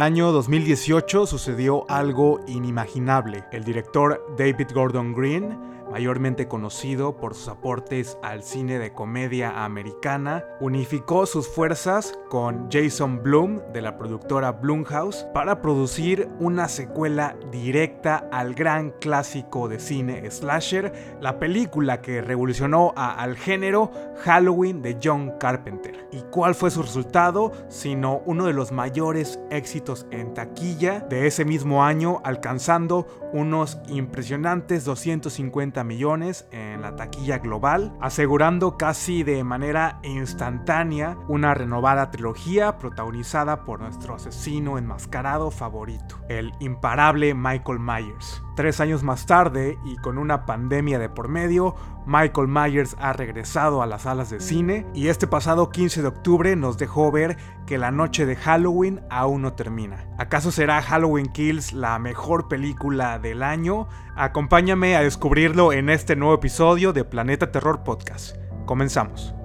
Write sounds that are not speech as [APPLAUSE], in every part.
el año 2018 sucedió algo inimaginable. El director David Gordon Green mayormente conocido por sus aportes al cine de comedia americana, unificó sus fuerzas con Jason Blum de la productora Blumhouse para producir una secuela directa al gran clásico de cine slasher, la película que revolucionó al género Halloween de John Carpenter. ¿Y cuál fue su resultado? Sino uno de los mayores éxitos en taquilla de ese mismo año, alcanzando unos impresionantes 250 millones en la taquilla global, asegurando casi de manera instantánea una renovada trilogía protagonizada por nuestro asesino enmascarado favorito, el imparable Michael Myers. Tres años más tarde y con una pandemia de por medio, Michael Myers ha regresado a las salas de cine y este pasado 15 de octubre nos dejó ver que la noche de Halloween aún no termina. ¿Acaso será Halloween Kills la mejor película del año? Acompáñame a descubrirlo en este nuevo episodio de Planeta Terror Podcast. Comenzamos.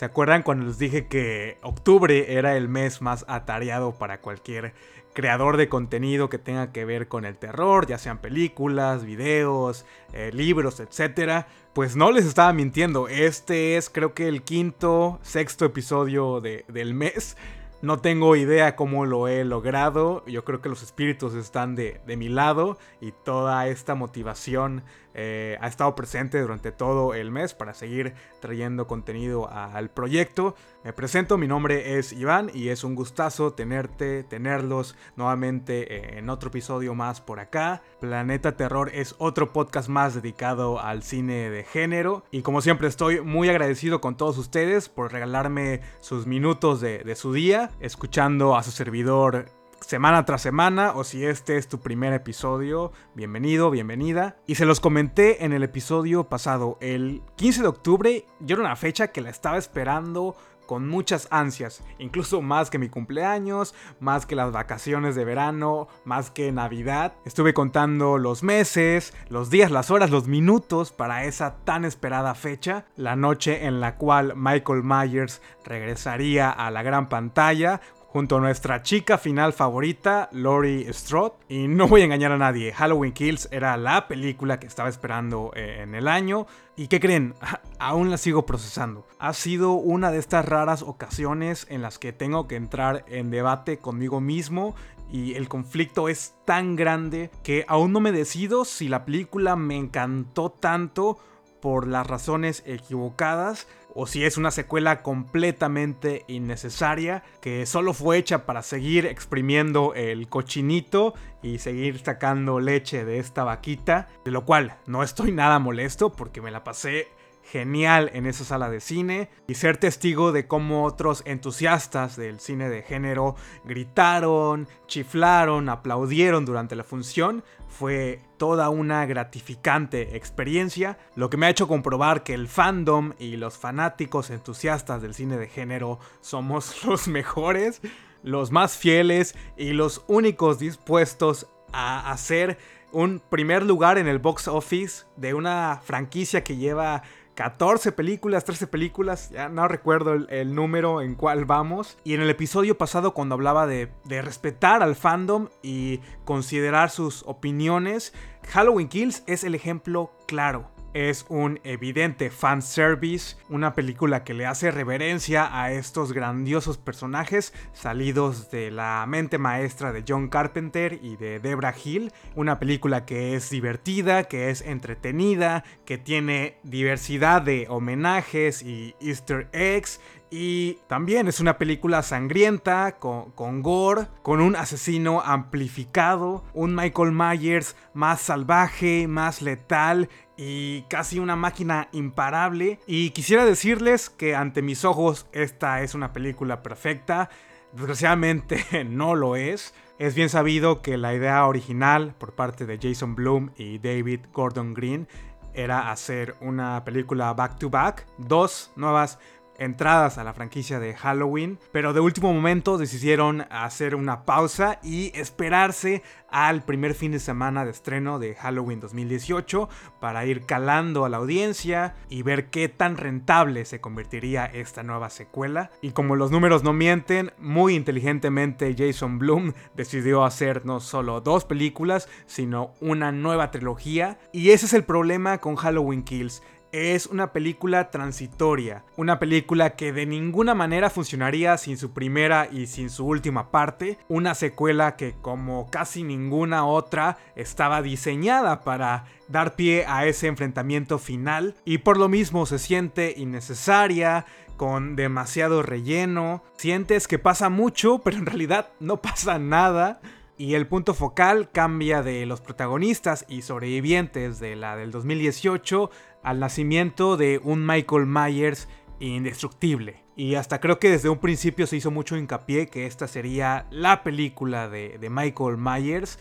¿Se acuerdan cuando les dije que octubre era el mes más atareado para cualquier creador de contenido que tenga que ver con el terror, ya sean películas, videos, eh, libros, etc. Pues no les estaba mintiendo, este es creo que el quinto, sexto episodio del mes. No tengo idea cómo lo he logrado. Yo creo que los espíritus están de, de mi lado y toda esta motivación eh, ha estado presente durante todo el mes para seguir trayendo contenido al proyecto. Me presento, mi nombre es Iván y es un gustazo tenerte, tenerlos nuevamente en otro episodio más por acá. Planeta Terror es otro podcast más dedicado al cine de género y como siempre estoy muy agradecido con todos ustedes por regalarme sus minutos de su día, escuchando a su servidor semana tras semana o si este es tu primer episodio, bienvenido, bienvenida. Y se los comenté en el episodio pasado, el 15 de octubre, yo era una fecha que la estaba esperando con muchas ansias, incluso más que mi cumpleaños, más que las vacaciones de verano, más que Navidad. Estuve contando los meses, los días, las horas, los minutos para esa tan esperada fecha, la noche en la cual Michael Myers regresaría a la gran pantalla junto a nuestra chica final favorita, Laurie Strode. Y no voy a engañar a nadie, Halloween Kills era la película que estaba esperando eh, en el año. ¿Y qué creen? [LAUGHS] Aún la sigo procesando. Ha sido una de estas raras ocasiones en las que tengo que entrar en debate conmigo mismo y el conflicto es tan grande que aún no me decido si la película me encantó tanto por las razones equivocadas o si es una secuela completamente innecesaria que solo fue hecha para seguir exprimiendo el cochinito y seguir sacando leche de esta vaquita, de lo cual no estoy nada molesto porque me la pasé genial en esa sala de cine y ser testigo de cómo otros entusiastas del cine de género gritaron, chiflaron, aplaudieron durante la función. Fue toda una gratificante experiencia, lo que me ha hecho comprobar que el fandom y los fanáticos entusiastas del cine de género somos [LAUGHS] los mejores, los más fieles y los únicos dispuestos a hacer un primer lugar en el box office de una franquicia que lleva 14 películas, 13 películas, ya no recuerdo el, número en cuál vamos. Y en el episodio pasado cuando hablaba de, de respetar al fandom y considerar sus opiniones, Halloween Kills es el ejemplo claro es un evidente fanservice, una película que le hace reverencia a estos grandiosos personajes salidos de la mente maestra de John Carpenter y de Debra Hill, una película que es divertida, que es entretenida, que tiene diversidad de homenajes y easter eggs. Y también es una película sangrienta, con, con, gore, con un asesino amplificado, un Michael Myers más salvaje, más letal y casi una máquina imparable. Y quisiera decirles que ante mis ojos esta es una película perfecta. Desgraciadamente [LAUGHS] no lo es. Es bien sabido que la idea original por parte de Jason Blum y David Gordon Green era hacer una película back to back, dos nuevas entradas a la franquicia de Halloween, pero de último momento decidieron hacer una pausa y esperarse al primer fin de semana de estreno de Halloween 2018 para ir calando a la audiencia y ver qué tan rentable se convertiría esta nueva secuela. Y como los números no mienten, muy inteligentemente Jason Bloom decidió hacer no solo dos películas, sino una nueva trilogía. Y ese es el problema con Halloween Kills es una película transitoria, una película que de ninguna manera funcionaría sin su primera y sin su última parte, una secuela que como casi ninguna otra estaba diseñada para dar pie a ese enfrentamiento final. Y por lo mismo se siente innecesaria, con demasiado relleno, sientes que pasa mucho [LAUGHS] pero en realidad no pasa nada. Y el punto focal cambia de los protagonistas y sobrevivientes de la del 2018 al nacimiento de un Michael Myers indestructible. Y hasta creo que desde un principio se hizo mucho hincapié que esta sería la película de, Michael Myers.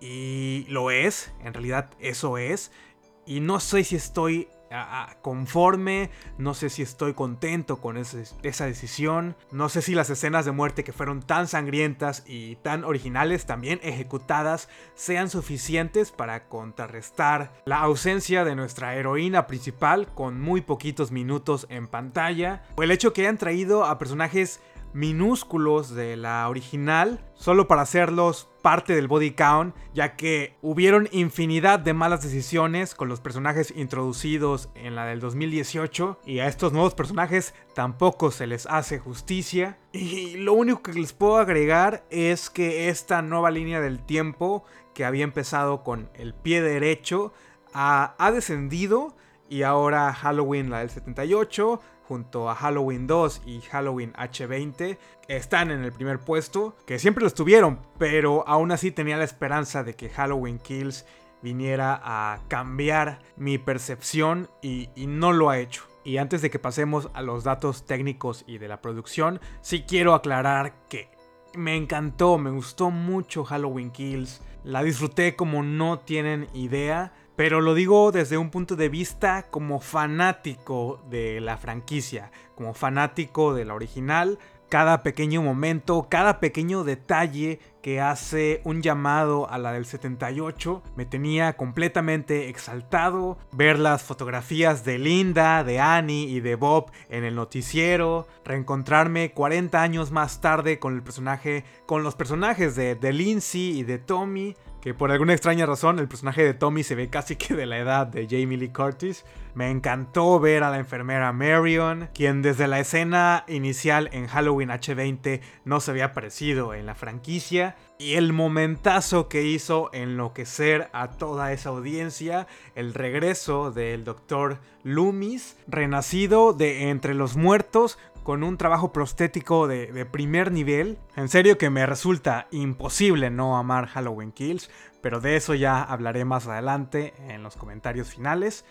Y lo es, en realidad eso es. Y no sé si estoy conforme, no sé si estoy contento con esa decisión, no sé si las escenas de muerte que fueron tan sangrientas y tan originales, también ejecutadas, sean suficientes para contrarrestar la ausencia de nuestra heroína principal con muy poquitos minutos en pantalla, o el hecho que hayan traído a personajes minúsculos de la original solo para hacerlos parte del body count, ya que hubieron infinidad de malas decisiones con los personajes introducidos en la del 2018 y a estos nuevos personajes tampoco se les hace justicia. Y lo único que les puedo agregar es que esta nueva línea del tiempo que había empezado con el pie derecho ha, ha descendido y ahora Halloween la del 78 junto a Halloween 2 y Halloween H20 están en el primer puesto, que siempre lo estuvieron, pero aún así tenía la esperanza de que Halloween Kills viniera a cambiar mi percepción y, no lo ha hecho. Y antes de que pasemos a los datos técnicos y de la producción, sí quiero aclarar que me encantó, me gustó mucho Halloween Kills. La disfruté como no tienen idea. Pero lo digo desde un punto de vista como fanático de la franquicia, como fanático de la original. Cada pequeño momento, cada pequeño detalle que hace un llamado a la del 78 me tenía completamente exaltado. Ver las fotografías de Linda, de Annie y de Bob en el noticiero, reencontrarme 40 años más tarde con el personaje, con los personajes de, de Lindsay y de Tommy, que por alguna extraña razón el personaje de Tommy se ve casi que de la edad de Jamie Lee Curtis. Me encantó ver a la enfermera Marion, quien desde la escena inicial en Halloween H20 no se había aparecido en la franquicia, y el momentazo que hizo enloquecer a toda esa audiencia, el regreso del Dr. Loomis, renacido de entre los muertos con un trabajo prostético de, primer nivel. En serio que me resulta imposible no amar Halloween Kills, pero de eso ya hablaré más adelante en los comentarios finales.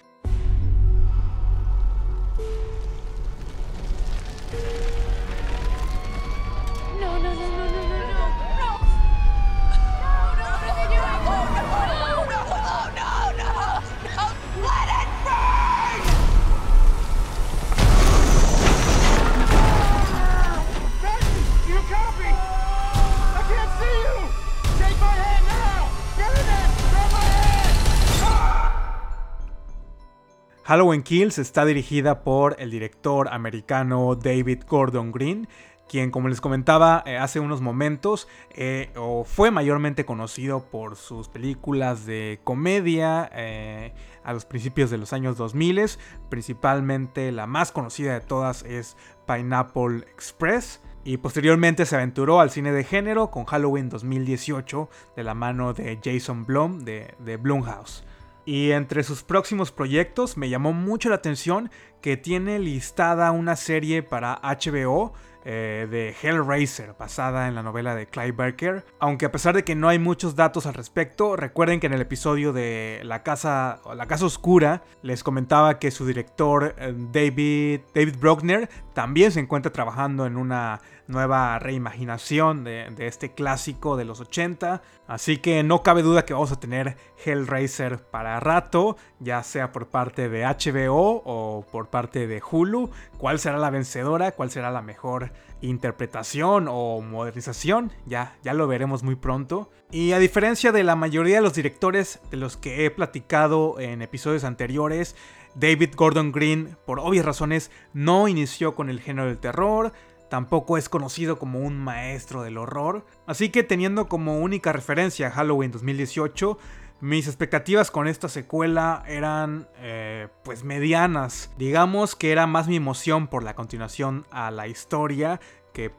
Halloween Kills está dirigida por el director americano David Gordon Green, quien como les comentaba eh, hace unos momentos eh, fue mayormente conocido por sus películas de comedia eh, a los principios de los años 2000, principalmente la más conocida de todas es Pineapple Express. Y posteriormente se aventuró al cine de género con Halloween 2018 de la mano de Jason Blum de, de Blumhouse. Y entre sus próximos proyectos me llamó mucho la atención que tiene listada una serie para HBO eh, de Hellraiser, basada en la novela de Clive Barker. Aunque a pesar de que no hay muchos datos al respecto, recuerden que en el episodio de La Casa, la casa Oscura les comentaba que su director eh, David, David Bruckner también se encuentra trabajando en una nueva reimaginación de, este clásico de los 80. Así que no cabe duda que vamos a tener Hellraiser para rato, ya sea por parte de HBO o por parte de Hulu. ¿Cuál será la vencedora? ¿Cuál será la mejor interpretación o modernización? Ya, ya lo veremos muy pronto. Y a diferencia de la mayoría de los directores de los que he platicado en episodios anteriores, David Gordon Green, por obvias razones, no inició con el género del terror, Tampoco es conocido como un maestro del horror, así que teniendo como única referencia Halloween 2018, mis expectativas con esta secuela eran eh, pues medianas. Digamos que era más mi emoción por la continuación a la historia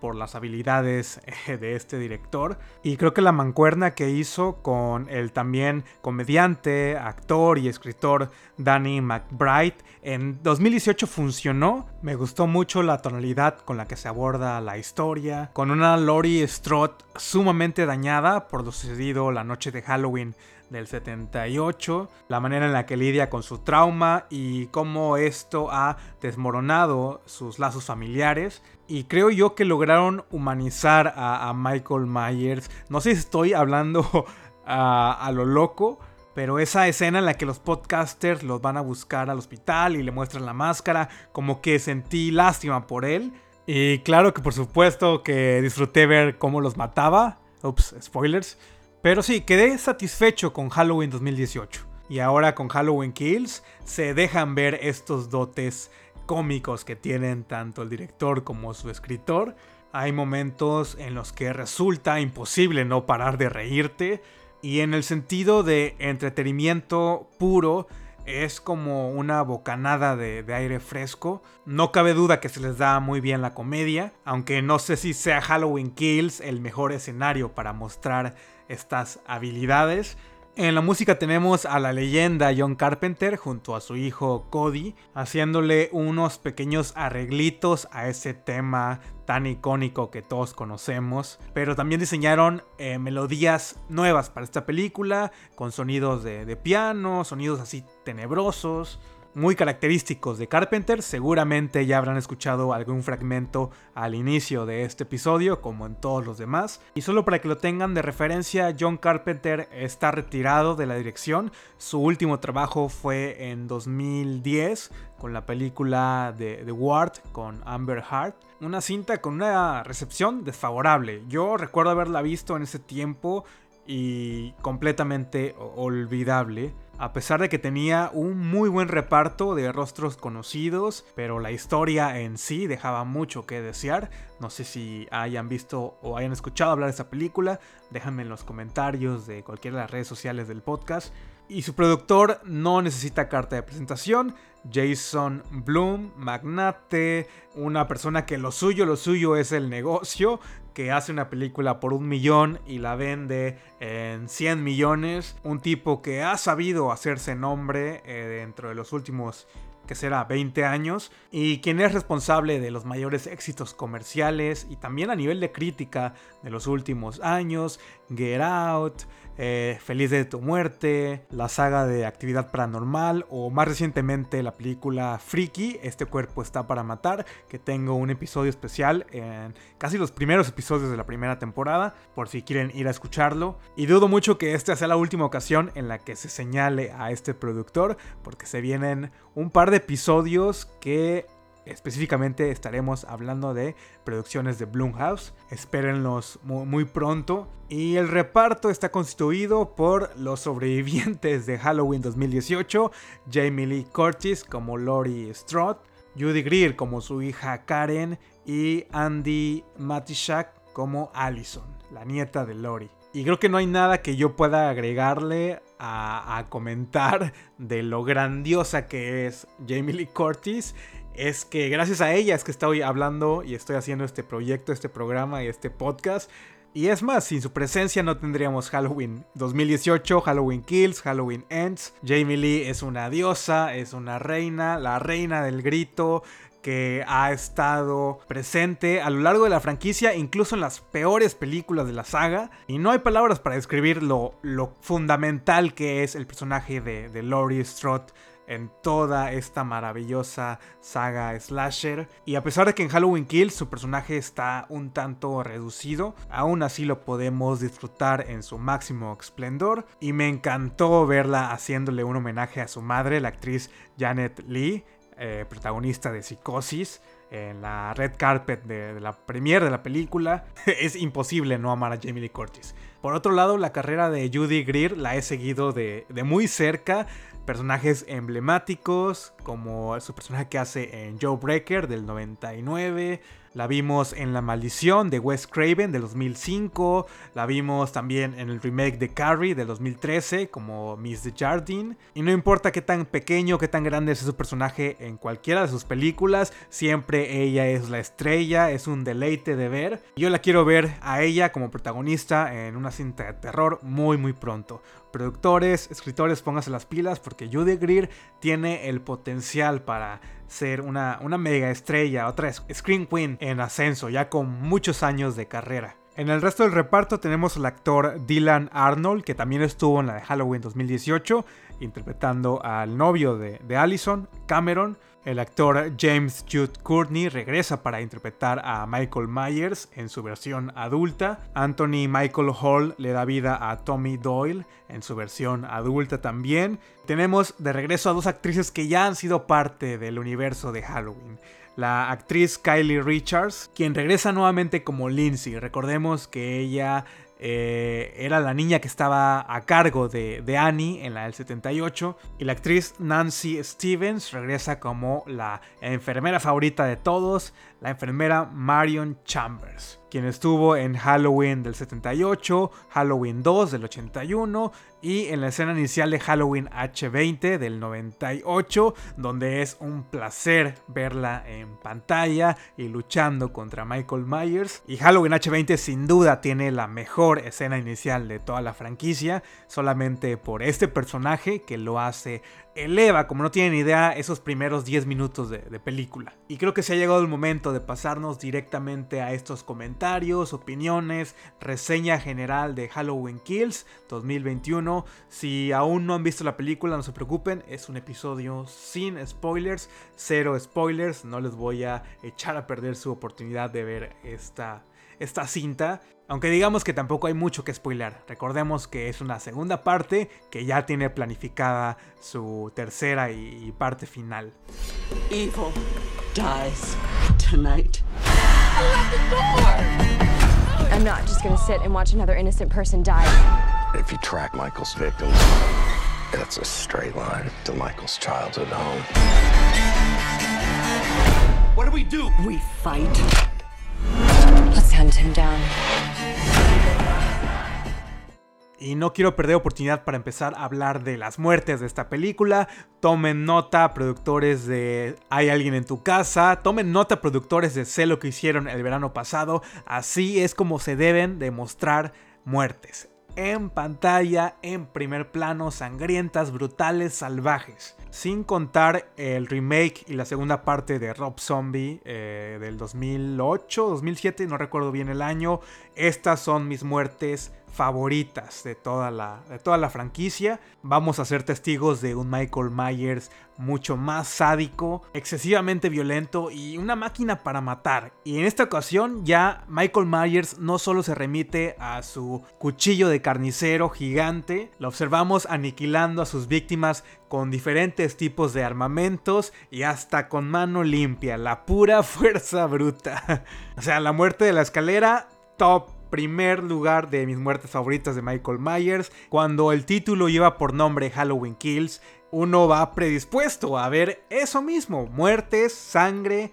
por las habilidades [LAUGHS] eh, de este director. Y creo que la mancuerna que hizo con el también comediante, actor y escritor Danny McBride en 2018 funcionó. Me gustó mucho la tonalidad con la que se aborda la historia, con una Laurie Strode sumamente dañada por lo sucedido la noche de Halloween del 78, la manera en la que lidia con su trauma y cómo esto ha desmoronado sus lazos familiares. Y creo yo que lograron humanizar a, Michael Myers. No sé si estoy hablando [LAUGHS] a, lo loco, pero esa escena en la que los podcasters los van a buscar al hospital y le muestran la máscara, como que sentí lástima por él. Y claro que por supuesto que disfruté ver cómo los mataba. Ups, spoilers. Pero sí, quedé satisfecho con Halloween 2018. Y ahora con Halloween Kills se dejan ver estos dotes cómicos que tienen tanto el director como su escritor. Hay momentos en los que resulta imposible no parar de reírte. Y en el sentido de entretenimiento puro, es como una bocanada de, de, aire fresco. No cabe duda que se les da muy bien la comedia, aunque no sé si sea Halloween Kills el mejor escenario para mostrar estas habilidades. En la música tenemos a la leyenda John Carpenter junto a su hijo Cody haciéndole unos pequeños arreglitos a ese tema tan icónico que todos conocemos. Pero también diseñaron eh, melodías nuevas para esta película con sonidos de piano, sonidos así tenebrosos muy característicos de Carpenter. Seguramente ya habrán escuchado algún fragmento al inicio de este episodio, como en todos los demás. Y solo para que lo tengan de referencia, John Carpenter está retirado de la dirección. Su último trabajo fue en 2010 con la película de The Ward con Amber Hart. Una cinta con una recepción desfavorable. Yo recuerdo haberla visto en ese tiempo y completamente olvidable a pesar de que tenía un muy buen reparto de rostros conocidos, pero la historia en sí dejaba mucho que desear. No sé si hayan visto o hayan escuchado hablar de esta película, déjenme en los comentarios de cualquiera de las redes sociales del podcast. Y su productor no necesita carta de presentación, Jason Bloom, magnate, una persona que lo suyo, lo suyo es el negocio, que hace una película por un millón y la vende en 100 millones. Un tipo que ha sabido hacerse nombre eh, dentro de los últimos que será 20 años, y quien es responsable de los mayores éxitos comerciales y también a nivel de crítica de los últimos años, Get Out, eh, Feliz de tu muerte, la saga de Actividad Paranormal o más recientemente la película Freaky, Este cuerpo está para matar, que tengo un episodio especial en casi los primeros episodios de la primera temporada, por si quieren ir a escucharlo. Y dudo mucho que esta sea la última ocasión en la que se señale a este productor, porque se vienen un par de episodios que específicamente estaremos hablando de producciones de Blumhouse. Espérenlos muy, pronto. Y el reparto está constituido por los sobrevivientes de Halloween 2018, Jamie Lee Curtis como Lori Strode, Judy Greer como su hija Karen y Andy Matishak como Allison, la nieta de Lori. Y creo que no hay nada que yo pueda agregarle a, comentar [LAUGHS] de lo grandiosa que es Jamie Lee Curtis es que gracias a ella es que estoy hablando y estoy haciendo este proyecto, este programa y este podcast. Y es más, sin su presencia no tendríamos Halloween 2018, Halloween Kills, Halloween Ends. Jamie Lee es una diosa, es una reina, la reina del grito, que ha estado presente a lo largo de la franquicia, incluso en las peores películas de la saga. Y no hay palabras para describir lo, fundamental que es el personaje de, Laurie Strode en toda esta maravillosa saga slasher. Y a pesar de que en Halloween Kills su personaje está un tanto reducido, aún así lo podemos disfrutar en su máximo esplendor. Y me encantó verla haciéndole un homenaje a su madre, la actriz Janet Lee, eh, protagonista de Psicosis en la red carpet de, la premiere de la película, [LAUGHS] es imposible no amar a Jamie Lee Curtis. Por otro lado, la carrera de Judy Greer la he seguido de, de muy cerca personajes emblemáticos, como su personaje que hace en Joe Breaker del 99, la vimos en La Maldición de Wes Craven del 2005. La vimos también en el remake de Carrie del 2013 como Miss the Jardine. Y no importa qué tan pequeño, qué tan grande es su personaje en cualquiera de sus películas, siempre ella es la estrella, es un deleite de ver. Yo la quiero ver a ella como protagonista en una cinta de terror muy muy pronto. Productores, escritores, pónganse las pilas porque Judy Greer tiene el potencial para ser una, una mega estrella, otra Screen Queen en ascenso, ya con muchos años de carrera. En el resto del reparto tenemos al actor Dylan Arnold, que también estuvo en la de Halloween 2018, interpretando al novio de, Allison, Cameron. El actor James Jude Courtney regresa para interpretar a Michael Myers en su versión adulta. Anthony Michael Hall le da vida a Tommy Doyle en su versión adulta también. Tenemos de regreso a dos actrices que ya han sido parte del universo de Halloween la actriz Kylie Richards, quien regresa nuevamente como Lindsay. Recordemos que ella eh, era la niña que estaba a cargo de, de, Annie en la del 78. Y la actriz Nancy Stevens regresa como la enfermera favorita de todos, la enfermera Marion Chambers, quien estuvo en Halloween del 78, Halloween 2 del 81 y en la escena inicial de Halloween H20 del 98, donde es un placer verla en pantalla y luchando contra Michael Myers. Y Halloween H20 sin duda tiene la mejor escena inicial de toda la franquicia, solamente por este personaje que lo hace eleva, como no tienen idea, esos primeros 10 minutos de, película. Y creo que se ha llegado el momento de pasarnos directamente a estos comentarios, opiniones, reseña general de Halloween Kills 2021. Si aún no han visto la película, no se preocupen, es un episodio sin spoilers, cero spoilers, no les voy a echar a perder su oportunidad de ver esta, esta cinta. Aunque digamos que tampoco hay mucho que spoiler. Recordemos que es una segunda parte que ya tiene planificada su tercera y parte final. Evil dies tonight. I'm not just gonna sit and watch another innocent person die. If you track Michael's victims, it's a straight line to Michael's childhood home. What do we do? We fight. Y no quiero perder oportunidad para empezar a hablar de las muertes de esta película. Tomen nota, productores de Hay alguien en tu casa. Tomen nota, productores de Sé lo que hicieron el verano pasado. Así es como se deben demostrar muertes. En pantalla, en primer plano, sangrientas, brutales, salvajes. Sin contar el remake y la segunda parte de Rob Zombie eh, del 2008, 2007, no recuerdo bien el año. Estas son mis muertes favoritas de toda la, de toda la franquicia. Vamos a ser testigos de un Michael Myers mucho más sádico, excesivamente violento y una máquina para matar. Y en esta ocasión ya Michael Myers no solo se remite a su cuchillo de carnicero gigante, lo observamos aniquilando a sus víctimas con diferentes tipos de armamentos y hasta con mano limpia, la pura [LAUGHS] fuerza bruta. o sea, la muerte de la escalera, top primer lugar de mis muertes favoritas de Michael Myers. Cuando el título lleva por nombre Halloween Kills, uno va predispuesto a ver eso mismo, muertes, sangre,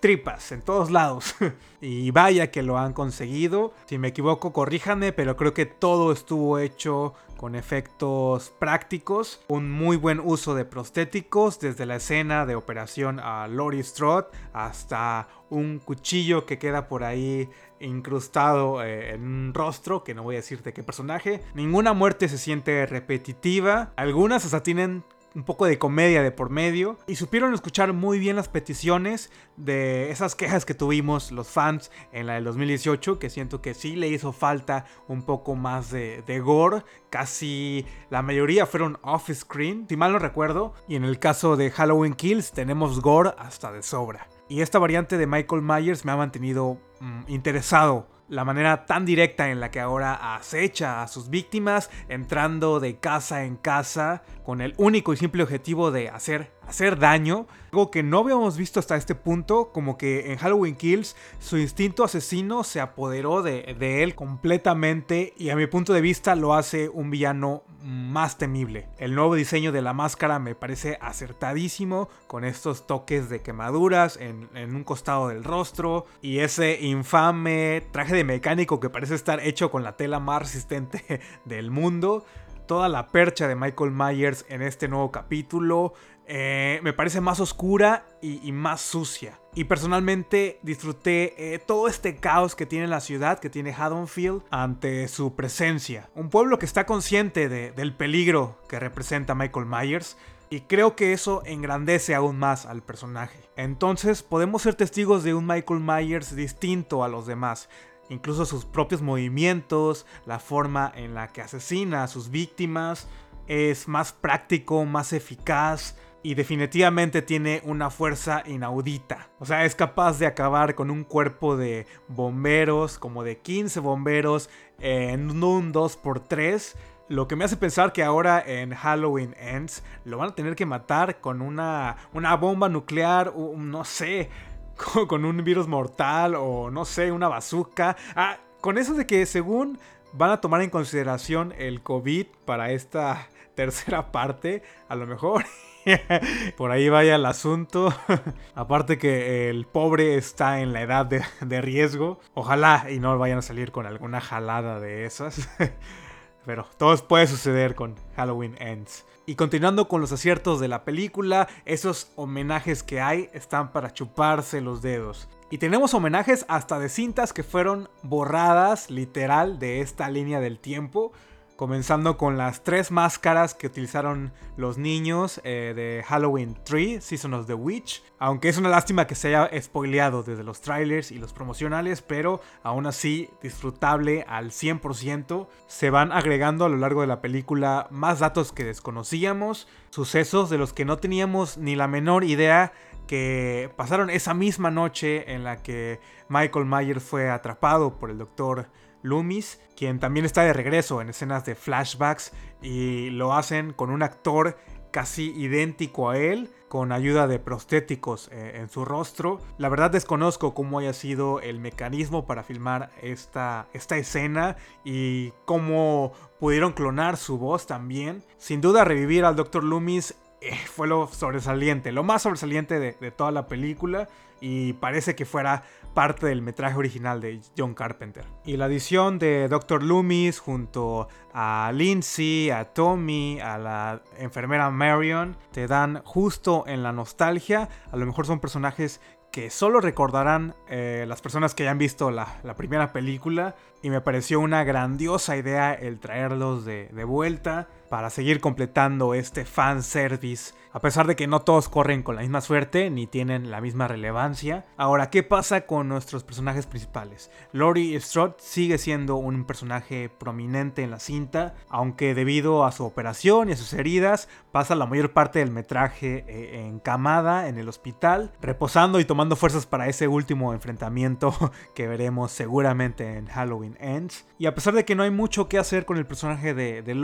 tripas en todos lados. [LAUGHS] y vaya que lo han conseguido. Si me equivoco, corríjanme, pero creo que todo estuvo hecho con efectos prácticos, un muy buen uso de prostéticos, desde la escena de operación a Lori Strode hasta un cuchillo que queda por ahí incrustado eh, en un rostro, que no voy a decirte qué personaje. Ninguna muerte se siente repetitiva, algunas hasta tienen un poco de comedia de por medio. Y supieron escuchar muy bien las peticiones de esas quejas que tuvimos los fans en la del 2018 que siento que sí le hizo falta un poco más de, gore. Casi la mayoría fueron off screen si mal no recuerdo. Y en el caso de Halloween Kills tenemos gore hasta de sobra. Y esta variante de Michael Myers me ha mantenido mm, interesado la manera tan directa en la que ahora acecha a sus víctimas, entrando de casa en casa con el único y simple objetivo de hacer, hacer daño. Algo que no habíamos visto hasta este punto, como que en Halloween Kills su instinto asesino se apoderó de, de él completamente y a mi punto de vista lo hace un villano más temible. El nuevo diseño de la máscara me parece acertadísimo, con estos toques de quemaduras en, en un costado del rostro y ese infame traje de mecánico que parece estar hecho con la tela más resistente [LAUGHS] del mundo toda la percha de Michael Myers en este nuevo capítulo. Eh, me parece más oscura y, más sucia. Y personalmente disfruté eh, todo este caos que tiene la ciudad, que tiene Haddonfield, ante su presencia. Un pueblo que está consciente del peligro que representa Michael Myers. Y creo que eso engrandece aún más al personaje. Entonces podemos ser testigos de un Michael Myers distinto a los demás, incluso sus propios movimientos, la forma en la que asesina a sus víctimas, es más práctico, más eficaz y definitivamente tiene una fuerza inaudita. O sea, es capaz de acabar con un cuerpo de bomberos, como de 15 bomberos, en un 2x3. Lo que me hace pensar que ahora en Halloween Ends lo van a tener que matar con una, una bomba nuclear, no sé, [LAUGHS] con un virus mortal o no sé, una bazooka. Ah, con eso de que según van a tomar en consideración el COVID para esta tercera parte, a lo mejor [LAUGHS] por ahí vaya el asunto. [LAUGHS] Aparte que el pobre está en la edad de, riesgo. Ojalá y no vayan a salir con alguna jalada de esas. [LAUGHS] Pero todo puede suceder con Halloween Ends. Y continuando con los aciertos de la película, esos homenajes que hay están para chuparse los dedos. Y tenemos homenajes hasta de cintas que fueron borradas literal de esta línea del tiempo comenzando con las tres máscaras que utilizaron los niños eh, de Halloween 3, Season of the Witch. Aunque es una lástima que se haya spoileado desde los trailers y los promocionales, pero aún así disfrutable al 100%. Se van agregando a lo largo de la película más datos que desconocíamos, sucesos de los que no teníamos ni la menor idea que pasaron esa misma noche en la que Michael Myers fue atrapado por el doctor Loomis, quien también está de regreso en escenas de flashbacks y lo hacen con un actor casi idéntico a él, con ayuda de prostéticos eh, en su rostro. La verdad desconozco cómo haya sido el mecanismo para filmar esta, esta escena y cómo pudieron clonar su voz también. Sin duda revivir al Dr. Loomis eh, fue lo sobresaliente, lo más sobresaliente de, toda la película y parece que fuera parte del metraje original de John Carpenter. Y la adición de Dr. Loomis junto a Lindsay, a Tommy, a la enfermera Marion, te dan justo en la nostalgia. A lo mejor son personajes que solo recordarán eh, las personas que hayan visto la, primera película y me pareció una grandiosa idea el traerlos de, de vuelta para seguir completando este fan service a pesar de que no todos corren con la misma suerte ni tienen la misma relevancia. Ahora, ¿qué pasa con nuestros personajes principales? Laurie Strode sigue siendo un personaje prominente en la cinta, aunque debido a su operación y a sus heridas, pasa la mayor parte del metraje eh, encamada en el hospital, reposando y tomando fuerzas para ese último enfrentamiento [LAUGHS] que veremos seguramente en Halloween Ends. Y a pesar de que no hay mucho que hacer con el personaje de, de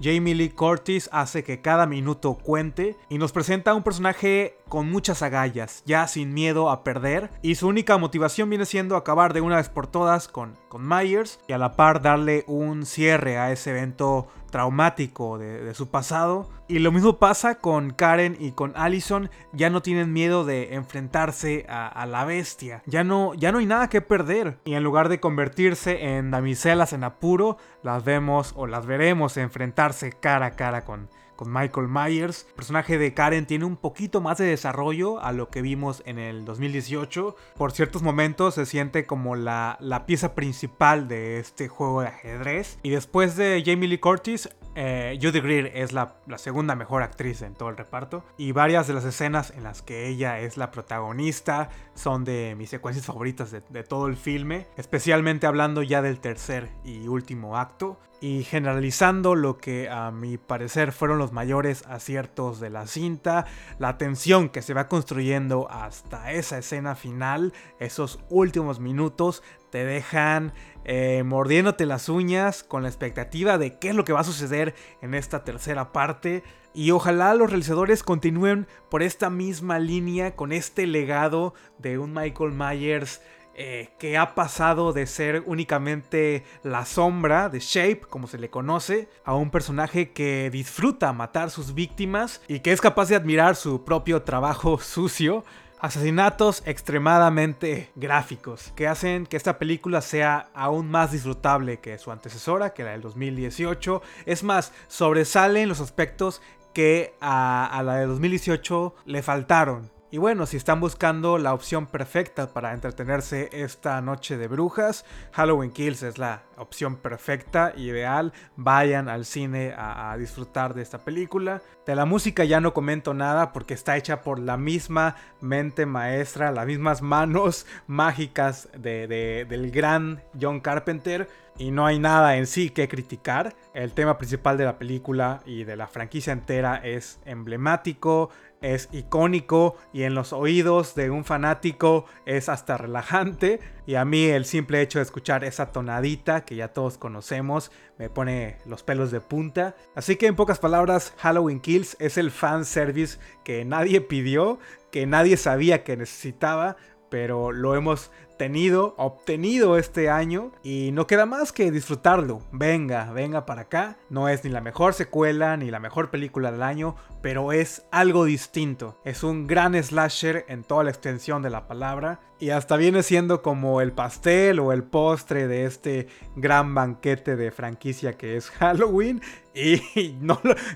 Jamie Lee Curtis hace que cada minuto cuente y nos presenta un personaje con muchas agallas, ya sin miedo a perder, y su única motivación viene siendo acabar de una vez por todas con, con Myers y a la par darle un cierre a ese evento traumático de, su pasado. Y lo mismo pasa con Karen y con Allison, ya no tienen miedo de enfrentarse a, a, la bestia, ya no, ya no hay nada que perder. Y en lugar de convertirse en damiselas en apuro, las vemos o las veremos enfrentarse cara a cara con, con Michael Myers. El personaje de Karen tiene un poquito más de desarrollo a lo que vimos en el 2018. Por ciertos momentos se siente como la, la pieza principal de este juego de ajedrez. Y después de Jamie Lee Curtis, Eh, Judy Greer es la, segunda mejor actriz en todo el reparto. Y varias de las escenas en las que ella es la protagonista son de mis secuencias favoritas de todo el filme. Especialmente hablando ya del tercer y último acto y generalizando lo que a mi parecer fueron los mayores aciertos de la cinta, la tensión que se va construyendo hasta esa escena final, esos últimos minutos te dejan eh, mordiéndote las uñas con la expectativa de qué es lo que va a suceder en esta tercera parte. Y ojalá los realizadores continúen por esta misma línea, con este legado de un Michael Myers eh, que ha pasado de ser únicamente la sombra de Shape, como se le conoce, a un personaje que disfruta matar sus víctimas y que es capaz de admirar su propio trabajo [LAUGHS] sucio. Asesinatos extremadamente gráficos que hacen que esta película sea aún más disfrutable que su antecesora, que la del 2018. Es más, sobresalen los aspectos que a, a la de 2018 le faltaron. Y bueno, si están buscando la opción perfecta para entretenerse esta noche de brujas, Halloween Kills es la opción perfecta, ideal. Vayan al cine a, disfrutar de esta película. De la música ya no comento nada porque está hecha por la misma mente maestra, las mismas manos [LAUGHS] mágicas del gran John Carpenter y no hay nada en sí que criticar. El tema principal de la película y de la franquicia entera es emblemático, es icónico y en los oídos de un fanático es hasta relajante. Y a mí el simple hecho de escuchar esa tonadita que ya todos conocemos me pone los pelos de punta. Así que en pocas palabras, Halloween Kills es el fan service que nadie pidió, que nadie sabía que necesitaba, pero lo hemos tenido, obtenido este año y no queda más que disfrutarlo. Venga, venga para acá. No es ni la mejor secuela ni la mejor película del año, pero es algo distinto. Es un gran slasher en toda la extensión de la palabra y hasta viene siendo como el pastel o el postre de este gran banquete de franquicia que es Halloween [LAUGHS] y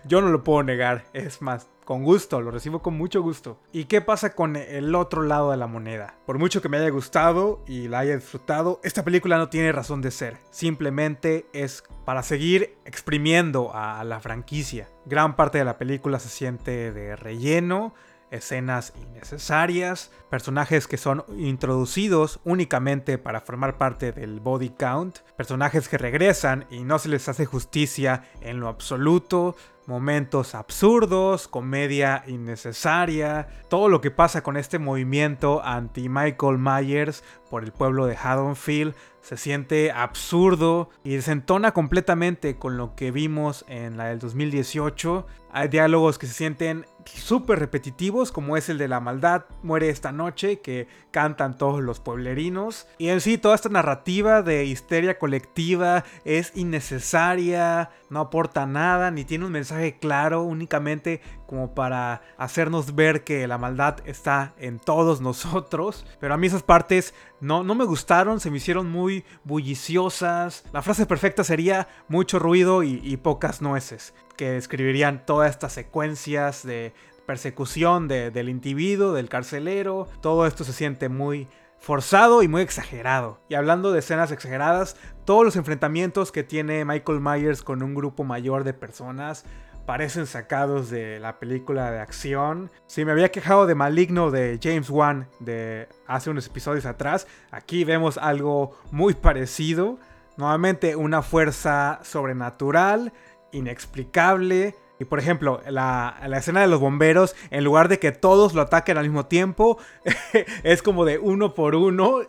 yo no lo puedo negar. Es más, con gusto, lo recibo con mucho gusto. ¿Y qué pasa con el otro lado de la moneda? Por mucho que me haya gustado y la haya disfrutado, esta película no tiene razón de ser. Simplemente es para seguir exprimiendo a la franquicia. Gran parte de la película se siente de relleno, escenas innecesarias, personajes que son introducidos únicamente para formar parte del body count, personajes que regresan y no se les hace justicia en lo absoluto, momentos absurdos, comedia innecesaria, todo lo que pasa con este movimiento anti Michael Myers por el pueblo de Haddonfield se siente absurdo y desentona completamente con lo que vimos en la del 2018. Hay diálogos que se sienten súper repetitivos, como es el de la maldad muere esta noche, que cantan todos los pueblerinos. Y en sí, toda esta narrativa de histeria colectiva es innecesaria, no aporta nada, ni tiene un mensaje claro, únicamente como para hacernos ver que la maldad está en todos [LAUGHS] nosotros. Pero a mí esas partes no, no me gustaron, se me hicieron muy bulliciosas. La frase perfecta sería mucho ruido y, pocas nueces, que describirían todas estas secuencias de persecución del individuo, del carcelero. Todo esto se siente muy forzado y muy exagerado. Y hablando de escenas exageradas, todos los enfrentamientos que tiene Michael Myers con un grupo mayor de personas parecen sacados de la película de acción. Si me había quejado de Maligno de James Wan de hace unos episodios atrás, aquí vemos algo muy parecido. Nuevamente una fuerza sobrenatural, inexplicable. Y por ejemplo, la, escena de los bomberos, en lugar de que todos lo ataquen al mismo tiempo, [LAUGHS] es como de uno por uno. [LAUGHS]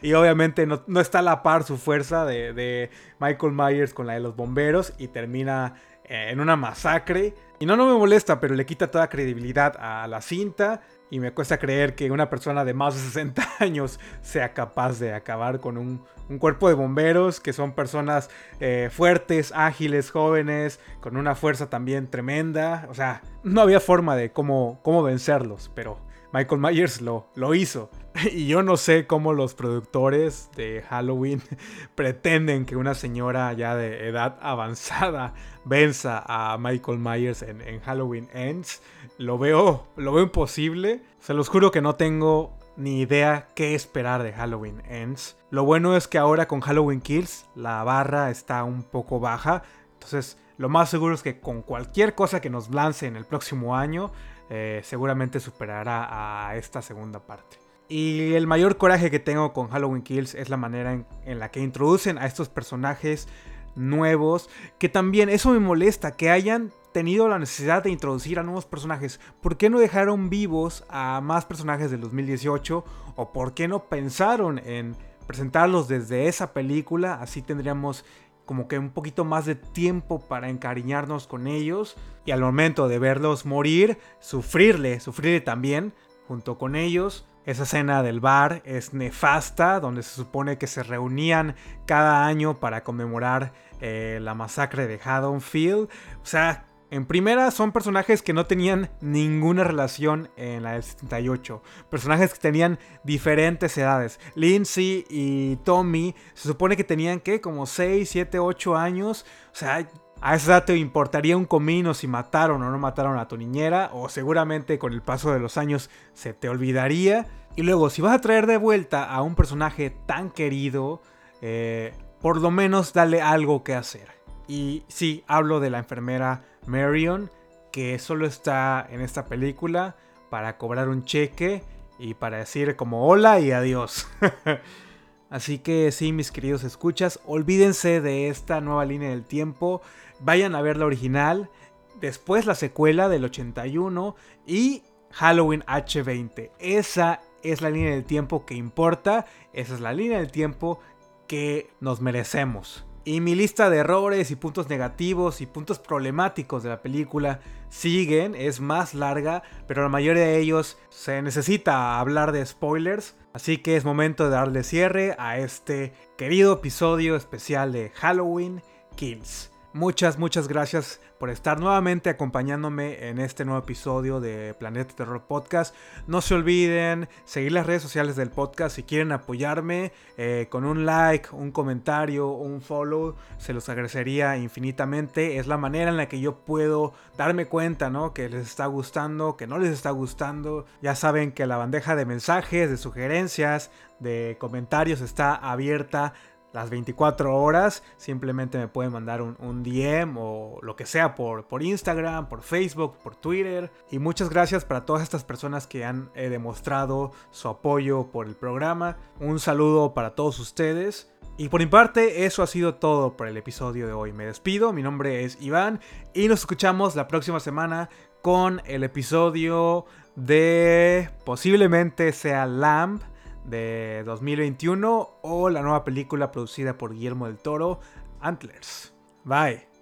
Y, obviamente no, está a la par su fuerza de, de Michael Myers con la de los bomberos y termina eh, en una masacre. Y no, no me molesta, pero le quita toda credibilidad a la cinta. Y me cuesta creer que una persona de más de 60 [LAUGHS] años sea capaz de acabar con un, cuerpo de bomberos, que son personas eh, fuertes, ágiles, jóvenes, con una fuerza también tremenda. O sea, no había forma de cómo, cómo vencerlos, pero Michael Myers lo, lo hizo. [LAUGHS] Y yo no sé cómo los productores de Halloween [LAUGHS] pretenden que una señora ya de edad avanzada [LAUGHS] venza a Michael Myers en, Halloween Ends. Lo veo, lo veo imposible. Se los juro que no tengo ni idea qué esperar de Halloween Ends. Lo bueno es que ahora con Halloween Kills la barra está un poco baja. Entonces lo más seguro es que con cualquier cosa que nos lance en el próximo año, eh, seguramente superará a esta segunda parte. Y el mayor coraje que tengo con Halloween Kills es la manera en, la que introducen a estos personajes nuevos, que también eso me molesta, que hayan tenido la necesidad de introducir a nuevos personajes. ¿Por qué no dejaron vivos a más personajes del 2018? ¿O por qué no pensaron en presentarlos desde esa película? Así tendríamos como que un poquito más de tiempo para encariñarnos con ellos. Y al momento de verlos morir, sufrirle, sufrirle también junto con ellos. Esa escena del bar es nefasta, donde se supone que se reunían cada año para conmemorar eh, la masacre de Haddonfield. O sea, en primera son personajes que no tenían ninguna relación en la del 78. Personajes que tenían diferentes edades. Lindsay y Tommy se supone que tenían que como 6, 7, 8 años. O sea, a esa edad te importaría un comino si mataron o no mataron a tu niñera, o seguramente con el paso de los años se te olvidaría. Y luego, si vas a traer de vuelta a un personaje tan querido, eh, por lo menos dale algo que hacer. Y sí, hablo de la enfermera Marion, que solo está en esta película para cobrar un cheque y para decir como hola y adiós. [LAUGHS] Así que sí, mis queridos escuchas, olvídense de esta nueva línea del tiempo. Vayan a ver la original, después la secuela del 81 y Halloween H20. Esa es la línea del tiempo que importa, esa es la línea del tiempo que nos merecemos. Y mi lista de errores y puntos negativos y puntos problemáticos de la película siguen, es más larga, pero la mayoría de ellos se necesita hablar de spoilers. Así que es momento de darle cierre a este querido episodio especial de Halloween Kills. Muchas, muchas gracias por estar nuevamente acompañándome en este nuevo episodio de Planeta Terror Podcast. No se olviden seguir las redes sociales del podcast si quieren apoyarme eh, con un like, un comentario, un follow. Se los agradecería infinitamente. Es la manera en la que yo puedo darme cuenta, ¿no? Que les está gustando, que no les está gustando. Ya saben que la bandeja de mensajes, de sugerencias, de comentarios está abierta las 24 horas. Simplemente me pueden mandar un, DM o lo que sea por, por, Instagram, por Facebook, por Twitter. Y muchas gracias para todas estas personas que han eh, demostrado su apoyo por el programa. Un saludo para todos ustedes. Y por mi parte, eso ha sido todo por el episodio de hoy. Me despido, mi nombre es Iván y nos escuchamos la próxima semana con el episodio de posiblemente sea Lamb de 2021 o la nueva película producida por Guillermo del Toro, Antlers. Bye.